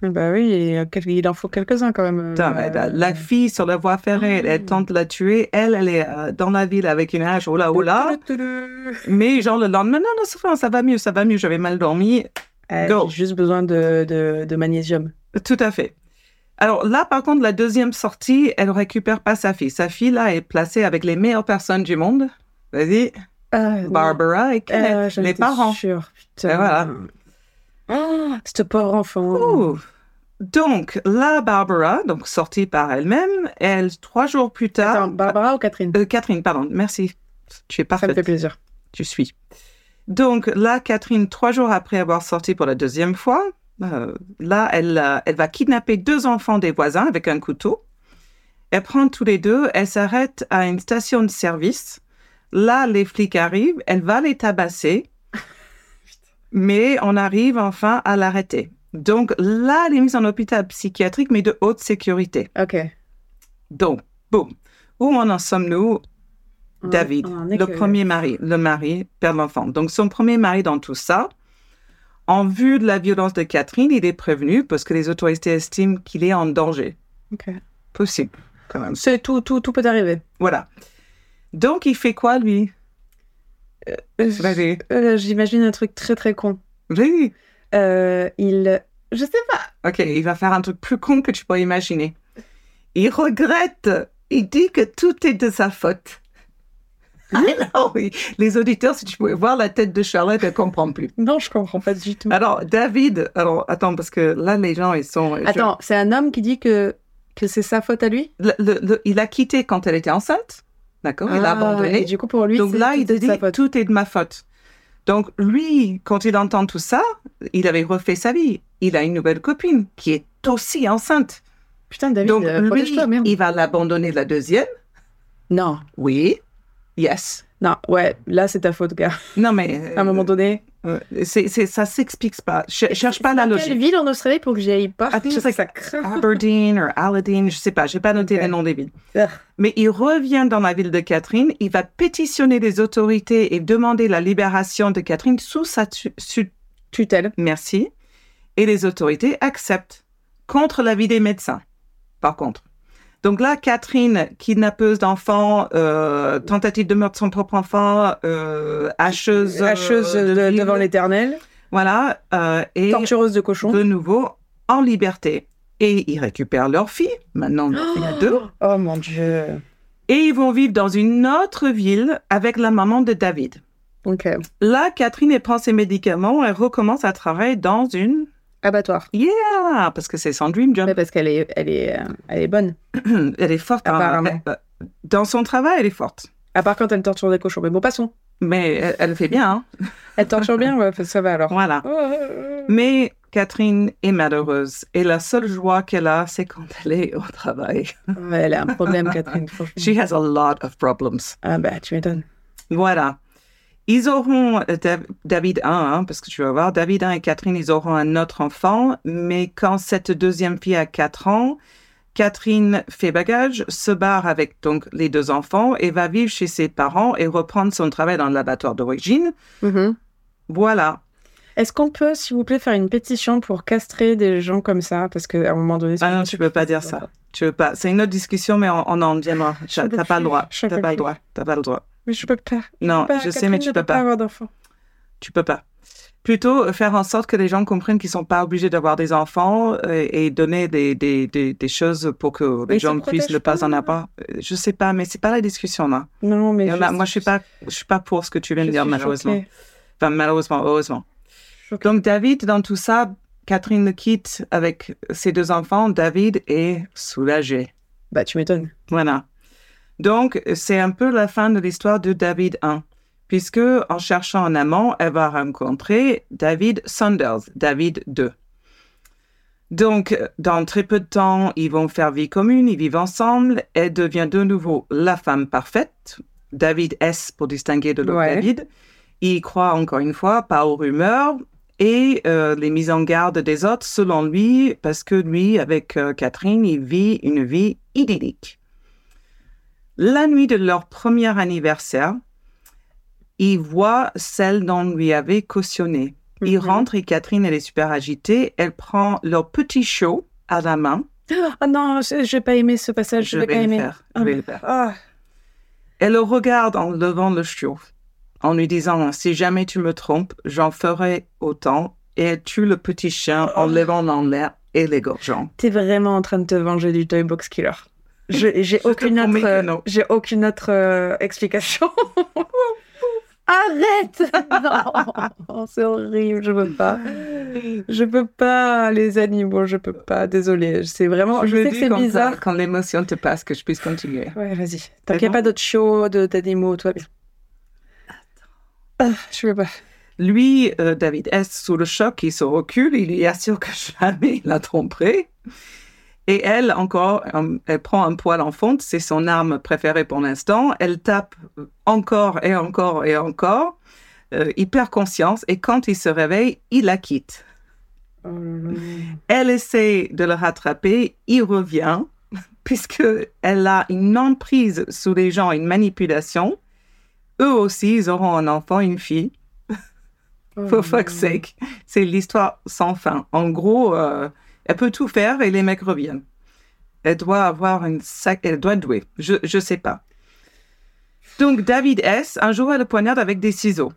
Bah oui, et, euh, il en faut quelques-uns quand même. Putain, Euh, mais la, la fille sur la voie ferrée, elle, elle tente de la tuer. Elle, elle est euh, dans la ville avec une hache, oh là, oh. Mais genre le lendemain, non, non, ça va, ça va mieux, ça va mieux, j'avais mal dormi. Euh. J'ai juste besoin de, de, de magnésium. Tout à fait. Alors là, par contre, la deuxième sortie, elle récupère pas sa fille. Sa fille, là, est placée avec les meilleures personnes du monde. Vas-y, Ah, non. Barbara et Kenneth, Euh, les parents. sûre, putain. Et voilà. Ah, ce pauvre enfant. Ouh. Donc, là, Barbara, donc sortie par elle-même, elle, trois jours plus tard... Attends, Barbara ou Catherine Euh, Catherine, pardon, merci. Tu es Ça me parfaite. fait plaisir. tu suis. Donc là, Catherine, trois jours après avoir sorti pour la deuxième fois, euh, là, elle, euh, elle va kidnapper deux enfants des voisins avec un couteau. Elle prend tous les deux, elle s'arrête à une station de service. Là, les flics arrivent, elle va les tabasser, <laughs> mais on arrive enfin à l'arrêter. Donc là, elle est mise en hôpital psychiatrique, mais de haute sécurité. Ok. Donc, boum. Où en sommes-nous David, On le que- premier mari, le mari, père de l'enfant. Donc, son premier mari dans tout ça, en vue de la violence de Catherine, il est prévenu parce que les autorités estiment qu'il est en danger. Ok. Possible, quand même. C'est tout, tout, tout peut arriver. Voilà. Donc, il fait quoi, lui? Euh, Vas-y. euh, J'imagine un truc très très con. Oui. Euh, il. Je sais pas. OK, il va faire un truc plus con que tu peux imaginer. Il regrette. Il dit que tout est de sa faute. Ah non, <laughs> oui. Les auditeurs, si tu pouvais voir la tête de Charlotte, elle comprend plus. Non, je comprends pas du tout. Alors, David, alors attends, parce que là, les gens, ils sont. je- Attends, c'est un homme qui dit que, que c'est sa faute à lui? Le- le- le- il a quitté quand elle était enceinte. D'accord Il a Ah, abandonné. Et du coup, pour lui, Donc là, il dit tout est de ma faute. Donc lui, quand il entend tout ça, il avait refait sa vie. Il a une nouvelle copine qui est aussi enceinte. Putain, David, Donc euh, lui, il va l'abandonner la deuxième. Non, Oui. Yes. Non, ouais, là, c'est ta faute, gars. Non, mais. À un moment donné. euh, c'est, c'est, ça s'explique pas. Ch- cherche pas la logique. Quelle ville en Australie pour que j'y aille pas? Ah, je sais ça. Aberdeen ou Aladdin, je sais pas, j'ai pas noté les noms des villes. Ah. Mais il revient dans la ville de Catherine, il va pétitionner les autorités et demander la libération de Catherine sous sa tu- su- Tutelle. merci. Et les autorités acceptent contre l'avis des médecins. Par contre. Donc là, Catherine, kidnappeuse d'enfants, euh, tentative de meurtre de son propre enfant, euh, hacheuse, euh, Hacheuse de de- ville. devant l'éternel. Voilà, euh, et Tortureuse de cochon. de nouveau en liberté. Et ils récupèrent leur fille. Maintenant, leur fille a deux. Oh mon dieu. Et ils vont vivre dans une autre ville avec la maman de David. Ok. Là, Catherine elle prend ses médicaments, elle recommence à travailler dans une... Abattoir. Yeah! Parce que c'est son dream job. Mais parce qu'elle est, elle est, euh, elle est bonne. <clears throat> Elle est forte. hein. Apparemment. Elle- Dans son travail, elle est forte. À part quand elle torture des cochons. Mais bon, passons. Mais elle, elle fait bien. hein. <laughs> Elle torture bien, ouais, ça va alors. Voilà. Mais Catherine est malheureuse et la seule joie qu'elle a, c'est quand elle est au travail. Ouais, elle a un problème, Catherine. She has a lot of problems. Ah bah, tu m'étonnes. Voilà. Ils auront euh, Dav- David 1, hein, parce que tu vas voir, David 1 et Catherine, ils auront un autre enfant, mais quand cette deuxième fille a 4 ans, Catherine fait bagage, se barre avec donc les deux enfants et va vivre chez ses parents et reprendre son travail dans le laboratoire d'origine. Voilà. Est-ce qu'on peut, s'il vous plaît, faire une pétition pour castrer des gens comme ça? Parce qu'à un moment donné... Ah non, tu peux pas dire ça. Tu veux pas. C'est une autre discussion, mais on, on en viendra. Peux T'as pas le droit. T'as pas le droit. T'as pas le droit. Mais je peux pas. Non, Pas- je sais, mais tu ne peux pas pas. avoir d'enfants. Tu peux pas. Plutôt euh, faire en sorte que les gens comprennent qu'ils sont pas obligés d'avoir des enfants euh, et donner des, des, des, des choses pour que les Mais gens puissent ne pas en avoir. Euh, Je sais pas, mais c'est pas la discussion là. Non, mais... A- moi, je suis pas, je suis pas pour ce que tu viens de dire malheureusement. Enfin, malheureusement, heureusement. Choquée. Donc David, dans tout ça, Catherine le quitte avec ses deux enfants. David est soulagé. Bah, tu m'étonnes. Voilà. Donc, c'est un peu la fin de l'histoire de David 1, puisque en cherchant un amant, elle va rencontrer David Saunders, David 2. Donc, dans très peu de temps, ils vont faire vie commune, ils vivent ensemble. Elle devient de nouveau la femme parfaite. David S pour distinguer de l'autre Ouais. David. Il croit encore une fois pas aux rumeurs et euh, les mises en garde des autres selon lui, parce que lui, avec euh, Catherine, il vit une vie idyllique. La nuit de leur premier anniversaire, il voit celle dont lui avait cautionné. Il Mhm. rentre et Catherine, elle est super agitée. Elle prend leur petit show à la main. Ah non, je vais pas aimer ce passage. Je, vais pas aimer. Je Ah, vais le faire. Elle le regarde en levant le chiot, en lui disant Si jamais tu me trompes, j'en ferai autant. Et elle tue le petit chien en Oh. levant en l'air et l'égorgeant. t'es vraiment en train de te venger du Toy Box Killer. Je- J'ai aucune autre, que euh, j'ai aucune autre euh, explication. <laughs> Arrête <laughs> Non, c'est horrible, je peux pas. Je peux pas, les animaux, je peux pas. Désolée, c'est vraiment. Je, me sais que c'est ça, bizarre. quand l'émotion te passe, que je puisse continuer. Ouais, vas-y. Tant qu'il n'y a pas d'autres shows, d'animaux, toi. Ah, je peux pas. Lui, euh, David S, sous le choc, il se recule, il lui assure que jamais il la tromperait. Et elle, encore, euh, elle prend un poil en fonte, c'est son arme préférée pour l'instant. Elle tape encore et encore et encore. Euh, il perd conscience et quand il se réveille, il la quitte. Oh là là. Elle essaie de le rattraper, il revient, <laughs> puisque elle a une emprise sur les gens, une manipulation. Eux aussi, ils auront un enfant, une fille. Oh For fuck's sake. C'est l'histoire sans fin. En gros, euh, elle peut tout faire et les mecs reviennent. Elle doit avoir une sac, elle doit douer. Je, je sais pas. Donc, David S, un jour, elle le poignarde avec des ciseaux.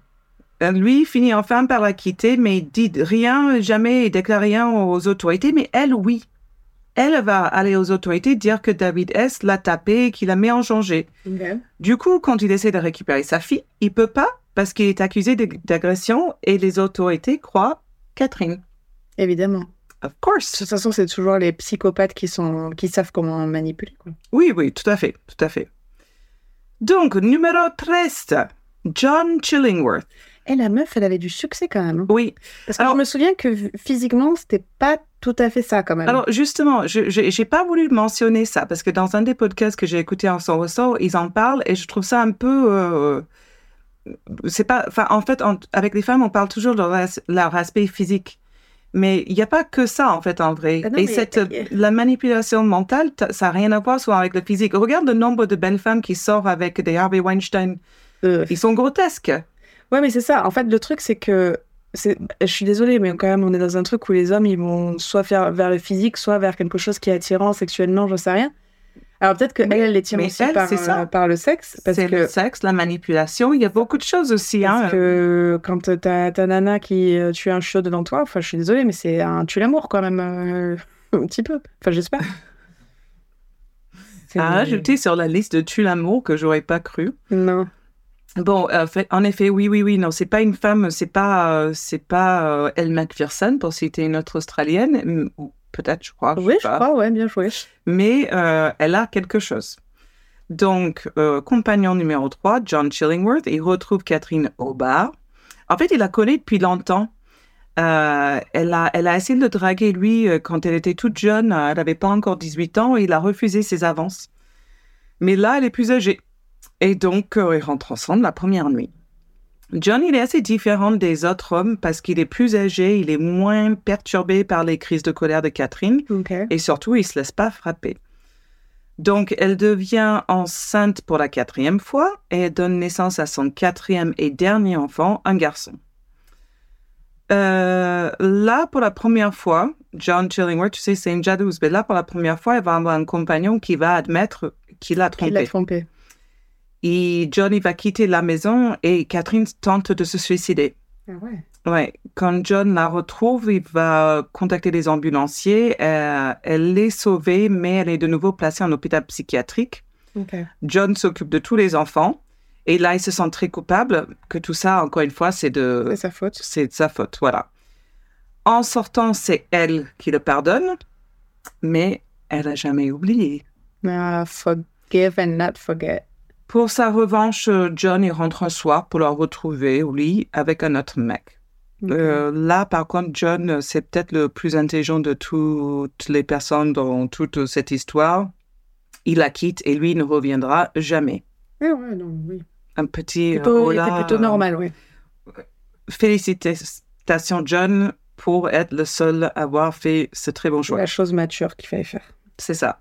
Euh, Lui finit enfin par la quitter, mais il dit rien, jamais, il déclare rien aux autorités, mais elle, oui. Elle va aller aux autorités dire que David S l'a tapé, qu'il la met en danger. Du coup, quand il essaie de récupérer sa fille, il peut pas parce qu'il est accusé d'agression et les autorités croient Catherine. Évidemment. Of De course. toute façon, c'est toujours les psychopathes qui, sont, qui savent comment manipuler. Quoi. Oui, oui, tout à fait, tout à fait. Donc, numéro 13, John Chillingworth. Et la meuf, elle avait du succès quand même. hein. Oui, Parce que Alors- je me souviens que physiquement, c'était pas tout à fait ça quand même. alors justement, je n'ai pas voulu mentionner ça parce que dans un des podcasts que j'ai écouté en son ressort, ils en parlent et je trouve ça un peu... euh, c'est pas... Enfin, en fait, avec les femmes, on parle toujours de leur, leur aspect physique. Mais il n'y a pas que ça, en fait, en vrai. Ah non, et mais- cette, la manipulation mentale, ça n'a rien à voir soit avec le physique. Regarde le nombre de belles femmes qui sortent avec des Harvey Weinstein. Euh, Ils sont grotesques. Ouais, mais c'est ça. En fait, le truc, c'est que. Je suis désolée, mais quand même, on est dans un truc où les hommes, ils vont soit faire vers le physique, soit vers quelque chose qui est attirant sexuellement, j'en sais rien. Alors peut-être qu'elle, elle les mais aussi elle, par, ça. par le sexe. Parce C'est que, le sexe, la manipulation. Il y a beaucoup de choses aussi. parce Hein. que quand t'as ta nana qui euh, tue un chiot devant toi, enfin, je suis désolée, mais c'est un tue l'amour quand même. euh, <laughs> un petit peu. Enfin, j'espère. <laughs> C'est- À ajouter sur la liste de tue l'amour que j'aurais pas cru. Non. Bon, euh, fait- en effet, oui, oui, oui, non, c'est pas une femme, c'est pas, euh, c'est pas euh, Elle Macpherson pour citer une autre australienne, ou peut-être, je crois. Oui, je crois, ouais, bien joué. Mais euh, elle a quelque chose. Donc, euh, compagnon numéro 3, John Chillingworth, il retrouve Catherine au bar. En fait, il la connaît depuis longtemps. Euh, elle, a, elle a essayé de le draguer, lui, quand elle était toute jeune. Elle n'avait pas encore 18 ans et il a refusé ses avances. Mais là, elle est plus âgée. Et donc, ils rentrent ensemble la première nuit. John, il est assez différent des autres hommes parce qu'il est plus âgé, il est moins perturbé par les crises de colère de Catherine et surtout, il se laisse pas frapper. Donc, elle devient enceinte pour la quatrième fois et elle donne naissance à son quatrième et dernier enfant, un garçon. Euh, là, pour la première fois, John Chillingworth, tu sais, c'est une jadouze, mais là, pour la première fois, elle va avoir un compagnon qui va admettre qu'il Qui trompé. l'a trompé. Et Johnny va quitter la maison et Catherine tente de se suicider. Ah ouais. Ouais, quand John la retrouve, il va contacter les ambulanciers. Euh, elle est sauvée, mais elle est de nouveau placée en hôpital psychiatrique. John s'occupe de tous les enfants. Et là, il se sent très coupable que tout ça, encore une fois, c'est de, C'est sa faute. c'est de sa faute. Voilà. En sortant, c'est elle qui le pardonne, mais elle a jamais oublié. Ah, forgive and not forget. Pour sa revanche, euh, John il rentre un soir pour la retrouver au lit avec un autre mec. Euh, là, par contre, John, euh, c'est peut-être le plus intelligent de toutes les personnes dans toute cette histoire. Il la quitte et lui ne reviendra jamais. Eh ouais, non, oui. Un petit. Plutôt, il était plutôt normal, oui. Félicitations, John, pour être le seul à avoir fait ce très bon choix. La chose mature qu'il fallait faire. C'est ça.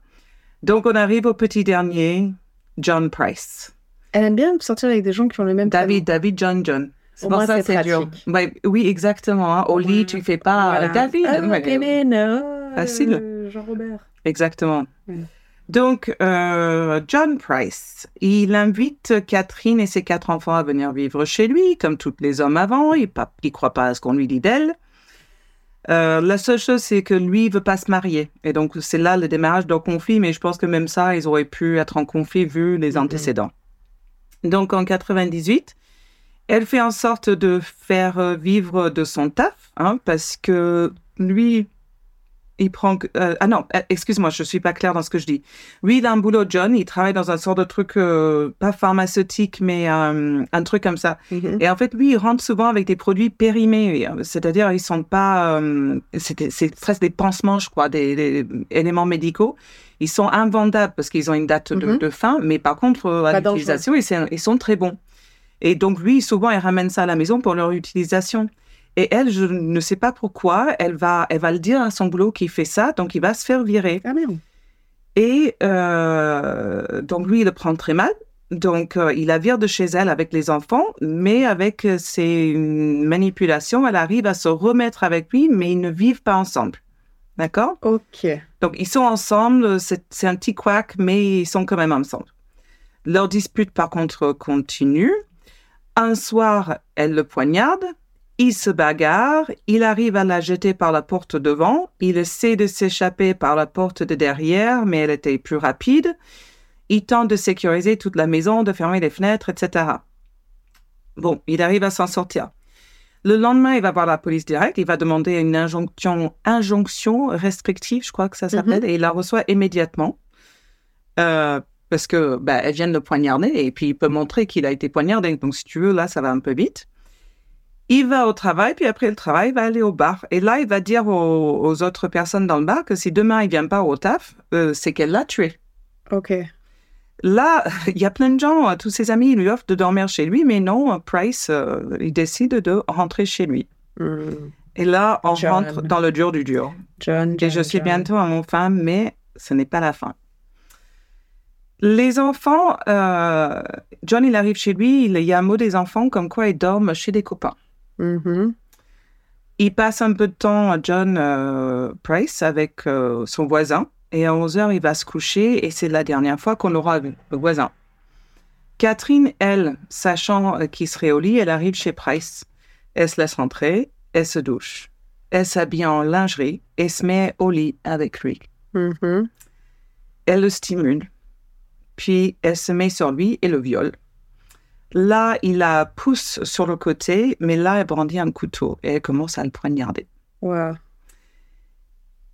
Donc, on arrive au petit dernier, John Price. Elle aime bien sortir avec des gens qui ont le même David, David, John, John. C'est pour ça c'est c'est dur. Ouais, oui, exactement. hein. Au lit, tu fais pas Voilà. David. Ah, Ouais, Kevin, oh, Facile. euh, Jean-Robert. Exactement. Ouais. Donc, euh, John Price, il invite Catherine et ses quatre enfants à venir vivre chez lui, comme tous les hommes avant. Il ne croit pas à ce qu'on lui dit d'elle. Euh, la seule chose, c'est que lui, il veut pas se marier. Et donc, c'est là le démarrage d'un conflit, mais je pense que même ça, ils auraient pu être en conflit vu les Mhm. antécédents. Donc, en 98, elle fait en sorte de faire euh, vivre de son taf, hein, parce que lui, il prend... euh, ah non, euh, excuse-moi, je suis pas claire dans ce que je dis. Lui, il a un boulot, John, il travaille dans un sort de truc, euh, pas pharmaceutique, mais euh, un truc comme ça. Mhm. Et en fait, lui, il rentre souvent avec des produits périmés, c'est-à-dire ils sont pas, c'est presque des pansements, je crois, des, des éléments médicaux. Ils sont invendables parce qu'ils ont une date de, Mhm. de fin, mais par contre, à l'utilisation, ils sont très bons. Et donc, lui, souvent, il ramène ça à la maison pour leur utilisation. Et elle, je ne sais pas pourquoi, elle va, elle va le dire à son boulot qu'il fait ça, donc il va se faire virer. Ah merde. Et euh, donc lui, il le prend très mal. Donc euh, il la vire de chez elle avec les enfants, mais avec euh, ses manipulations, elle arrive à se remettre avec lui, mais ils ne vivent pas ensemble. D'accord? Ok. Donc ils sont ensemble, c'est c'est un petit couac, mais ils sont quand même ensemble. Leur dispute, par contre, continue. Un soir, elle le poignarde. Il se bagarre, il arrive à la jeter par la porte devant, il essaie de s'échapper par la porte de derrière, mais elle était plus rapide. Il tente de sécuriser toute la maison, de fermer les fenêtres, etc. Bon, il arrive à s'en sortir. Le lendemain, il va voir la police directe, il va demander une injonction, injonction restrictive, je crois que ça s'appelle, et il la reçoit immédiatement. Euh, parce que ben, elle vient de le poignarder et puis il peut montrer qu'il a été poignardé. Donc, si tu veux, là, ça va un peu vite. Il va au travail, puis après le travail, il va aller au bar. Et là, il va dire aux, aux autres personnes dans le bar que si demain il vient pas au taf, euh, c'est qu'elle l'a tué. Ok. Là, <laughs> il y a plein de gens, tous ses amis, ils lui offrent de dormir chez lui, mais non, Price, euh, il décide de rentrer chez lui. Hmm. Et là, on John. rentre dans le dur du dur. John, Et je suis bientôt à mon fin, mais ce n'est pas la fin. Les enfants, euh, John, il arrive chez lui, il y a un mot des enfants comme quoi ils dorment chez des copains. Mhm. Il passe un peu de temps, John euh, Price, avec euh, son voisin. Et à 11 heures, il va se coucher et c'est la dernière fois qu'on aura le voisin. Catherine, elle, sachant euh, qu'il serait au lit, elle arrive chez Price. Elle se laisse rentrer, elle se douche. Elle s'habille en lingerie et se met au lit avec lui. Mhm. Elle le stimule. Puis elle se met sur lui et le viole. Là, il la pousse sur le côté, mais là, elle brandit un couteau et elle commence à le poignarder. Wow.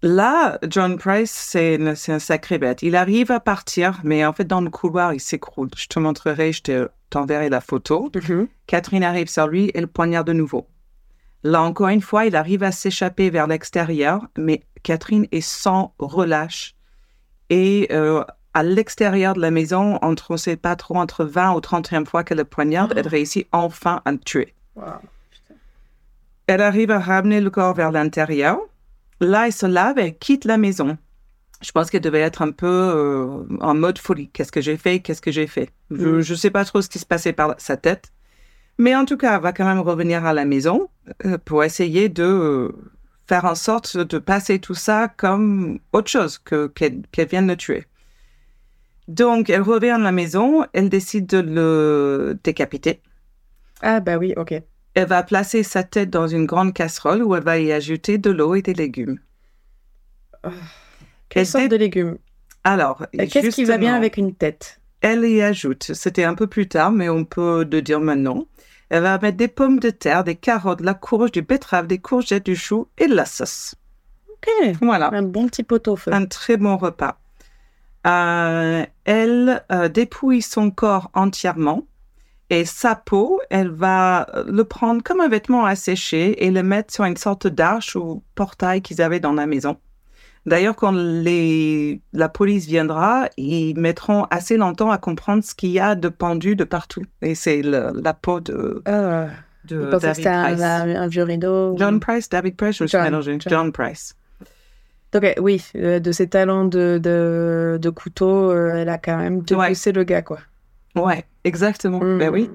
Là, John Price, c'est un sacré bête. Il arrive à partir, mais en fait, dans le couloir, il s'écroule. Je te montrerai, je te- t'enverrai la photo. Catherine arrive sur lui et le poignard de nouveau. Là, encore une fois, il arrive à s'échapper vers l'extérieur, mais Catherine est sans relâche. Et euh, à l'extérieur de la maison, entre, on ne sait pas trop, entre 20 ou 31 fois qu'elle le poignarde, elle réussit enfin à le tuer. Elle arrive à ramener le corps vers l'intérieur. Là, elle se lave et quitte la maison. Je pense qu'elle devait être un peu euh, en mode folie. Qu'est-ce que j'ai fait? Qu'est-ce que j'ai fait? Je Mm. ne sais pas trop ce qui se passait par sa tête. Mais en tout cas, elle va quand même revenir à la maison euh, pour essayer de euh, faire en sorte de passer tout ça comme autre chose que qu'elle qu'elle vienne le tuer. Donc, elle revient à la maison, elle décide de le décapiter. Ah bah oui, ok. Elle va placer sa tête dans une grande casserole où elle va y ajouter de l'eau et des légumes. Quelle Elle sorte de légumes? Alors, Et Qu'est-ce qui va bien avec une tête? Elle y ajoute, c'était un peu plus tard, mais on peut le dire maintenant. Elle va mettre des pommes de terre, des carottes, de la courge, du betterave, des courgettes, du chou et de la sauce. Ok. Voilà, Un bon petit pot-au-feu. un très bon repas. Euh, elle euh, dépouille son corps entièrement et sa peau, elle va euh, le prendre comme un vêtement à sécher et le mettre sur une sorte d'arche ou portail qu'ils avaient dans la maison. D'ailleurs, quand les, la police viendra, ils mettront assez longtemps à comprendre ce qu'il y a de pendu de partout. Et c'est la peau de, Ah, de David un, Price. un- un vieux rideau. John Price, David Price, je me suis John. John. John Price. Ok, oui, euh, de ses talents de, de, de couteau, euh, elle a quand même Ouais. dépoussé le gars, quoi. Ouais, exactement. Mm. Ben oui.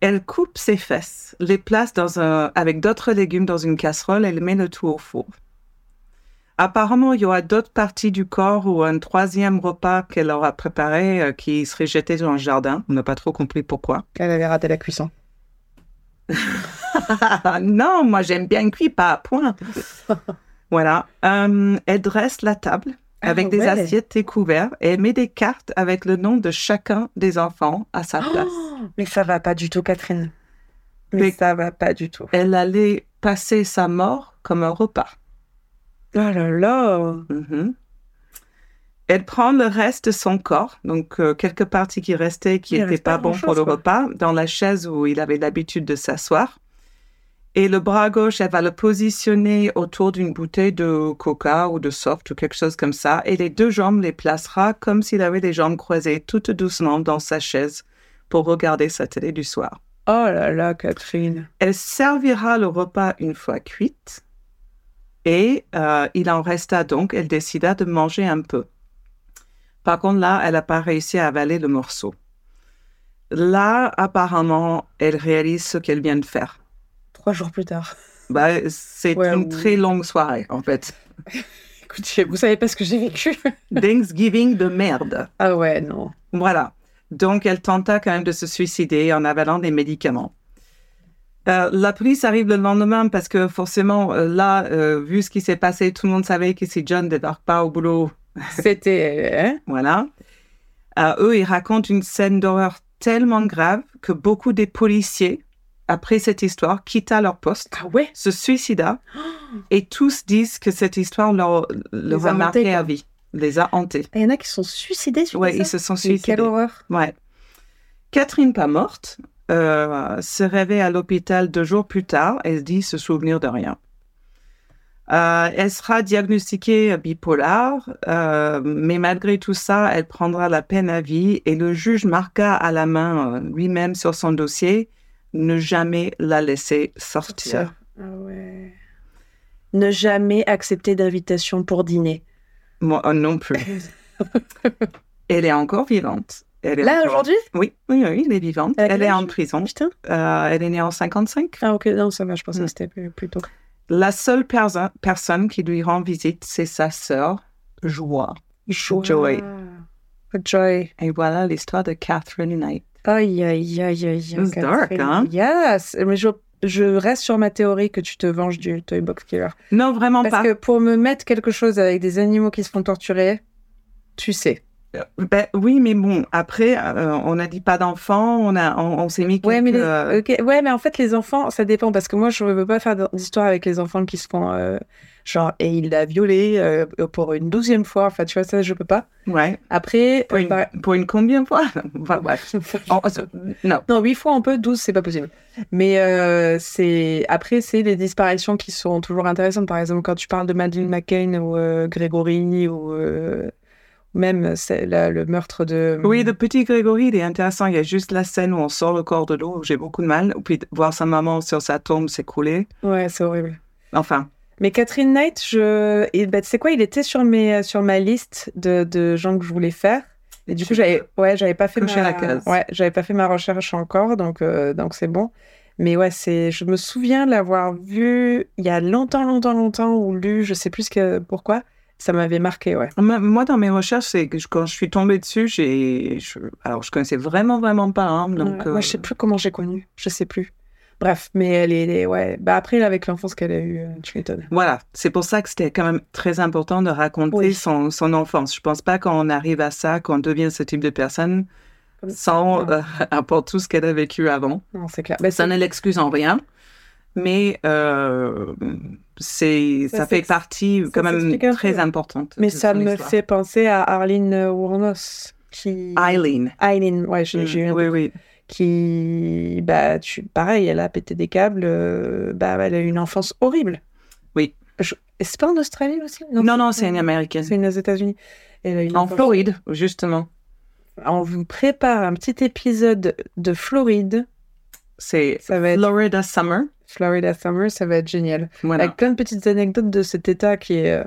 Elle coupe ses fesses, les place dans un, avec d'autres légumes dans une casserole et elle met le tout au four. Apparemment, il y aura d'autres parties du corps ou un troisième repas qu'elle aura préparé euh, qui serait jeté dans le jardin. On n'a pas trop compris pourquoi. Elle avait raté la cuisson. <laughs> non, moi j'aime bien cuit, pas à point. <laughs> voilà. Euh, elle dresse la table Ah avec des ouais. assiettes et couverts et elle met des cartes avec le nom de chacun des enfants à sa place. Oh, mais ça va pas du tout, Catherine. Mais, Mais- ça va pas du tout. Elle allait passer sa mort comme un repas. Oh là là. Mhm. Elle prend le reste de son corps, donc euh, quelques parties qui restaient qui n'étaient pas pas bons pour le quoi. repas, dans la chaise où il avait l'habitude de s'asseoir. Et le bras gauche, elle va le positionner autour d'une bouteille de coca ou de soft ou quelque chose comme ça. Et les deux jambes les placera comme s'il avait les jambes croisées tout doucement dans sa chaise pour regarder sa télé du soir. Oh là là, Catherine. Elle servira le repas une fois cuite et euh, il en resta donc. Elle décida de manger un peu. Par contre, là, elle n'a pas réussi à avaler le morceau. Là, apparemment, elle réalise ce qu'elle vient de faire. Trois jours plus tard. Bah, c'est Ouais, une ou- très longue soirée, en fait. <laughs> Écoutez, vous savez pas ce que j'ai vécu. <laughs> Thanksgiving de merde. ah ouais, non. Voilà. Donc, elle tenta quand même de se suicider en avalant des médicaments. Euh, la police arrive le lendemain parce que forcément, euh, là, euh, vu ce qui s'est passé, tout le monde savait que si John ne débarque pas au boulot, <laughs> C'était. Hein? voilà. Euh, eux, ils racontent une scène d'horreur tellement grave que beaucoup des policiers, après cette histoire, quitta leur poste, ah ouais? se suicida, <gasps> et tous disent que cette histoire leur, leur a a marqué à vie, les a hantés. Il y en a qui sont suicidés sur ça? ils se sont suicidés. Quelle horreur. Ouais. Catherine, pas morte, euh, se réveille à l'hôpital deux jours plus tard. Elle dit se souvenir de rien. Euh, elle sera diagnostiquée bipolaire, euh, mais malgré tout ça, elle prendra la peine à vie et le juge marqua à la main lui-même sur son dossier ne jamais la laisser sortir. Ah ouais. Ne jamais accepter d'invitation pour dîner. Moi euh, non plus. <laughs> elle est encore vivante. Elle est Là, encore- aujourd'hui? Oui, oui, oui, elle est vivante. Elle est en prison. Putain. Euh, elle est née en 55. Ah ok, non, ça va, je pensais Mm. que c'était plus, tôt. La seule perso- personne qui lui rend visite, c'est sa sœur, Joie. Joy. Joy. Et voilà l'histoire de Catherine Knight. Aïe, aïe, aïe, aïe. It's dark, Catherine. hein? Yes. Mais je, je reste sur ma théorie que tu te venges du Toy Box Killer. Non, vraiment Parce pas. que pour me mettre quelque chose avec des animaux qui se font torturer, tu sais. Ben, oui, mais bon, après, euh, on n'a dit pas d'enfants, on, a, on, on s'est mis Ouais, mais, quelques, les- euh, ouais, mais en fait, les enfants, ça dépend parce que moi, je veux pas faire d'histoire avec les enfants qui se font euh, genre, et il l'a violé euh, pour une douzième fois. Enfin, tu vois, ça, je peux pas. ouais. Après, Pour euh, une, bah- pour une combien de fois? <laughs> Enfin, bref. <laughs> On- non. non, huit fois on peut, 12, c'est pas possible. Mais euh, c'est après, c'est les disparitions qui sont toujours intéressantes. Par exemple, quand tu parles de Madeleine McCain ou euh, Grégory ou euh, même la- le meurtre de. Oui, le petit Grégory, il est intéressant. Il y a juste la scène où on sort le corps de l'eau, j'ai beaucoup de mal. Puis voir sa maman sur sa tombe s'écrouler. Ouais, c'est horrible. Enfin, Mais Catherine Knight, je, et bah, tu sais quoi, il était sur mes, sur ma liste de, de gens que je voulais faire. Et du coup, j'avais, ouais, j'avais pas fait ma, la case. ouais, j'avais pas fait ma recherche encore, donc, euh, donc c'est bon. Mais ouais, c'est, je me souviens l'avoir vu il y a longtemps, longtemps, longtemps, ou lu, je sais plus que, pourquoi. Ça m'avait marqué, ouais. moi, dans mes recherches, c'est que quand je suis tombée dessus, j'ai. je- Alors, je connaissais vraiment, vraiment pas. hein, donc, Ouais. euh, Moi, je sais plus comment j'ai connu, je sais plus. Bref, mais elle est, elle est- ouais. Bah après, avec l'enfance qu'elle a eue, euh, tu m'étonnes. Voilà, c'est pour ça que c'était quand même très important de raconter Oui. son, son enfance. Je pense pas qu'on arrive à ça, qu'on devient ce type de personne Comme- sans euh, <laughs> apporter tout ce qu'elle a vécu avant. Non, c'est clair. Bah, Ça ne l'excuse en rien, mais euh, c'est Ça ça fait partie ça quand même très importante. Mais ça me histoire. fait penser à Arlene Wuornos, qui... Eileen. Eileen, ouais, j'ai Mm, eu oui, oui. Qui, bah, tu, pareil, elle a pété des câbles, euh, bah, elle a eu une enfance horrible. Oui. C'est pas en Australie aussi? Non, non, c'est une américaine. C'est une aux États-Unis. En enfance- Floride, justement. On vous prépare un petit épisode de Floride. C'est va être Florida Summer. Florida Summer, ça va être génial. Voilà. Avec plein de petites anecdotes de cet état qui est. euh,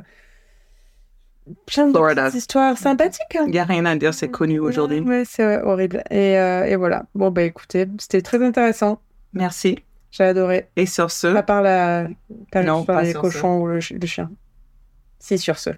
plein de Florida. petites histoires sympathiques. hein. Il n'y a rien à dire, c'est connu aujourd'hui. Ouais, c'est horrible. Et, euh, et voilà. Bon, bah écoutez, c'était très intéressant. Merci. J'ai adoré. Et sur ce, À part la, la Non, pas sur cochons ou le, le chien. Si, sur ce.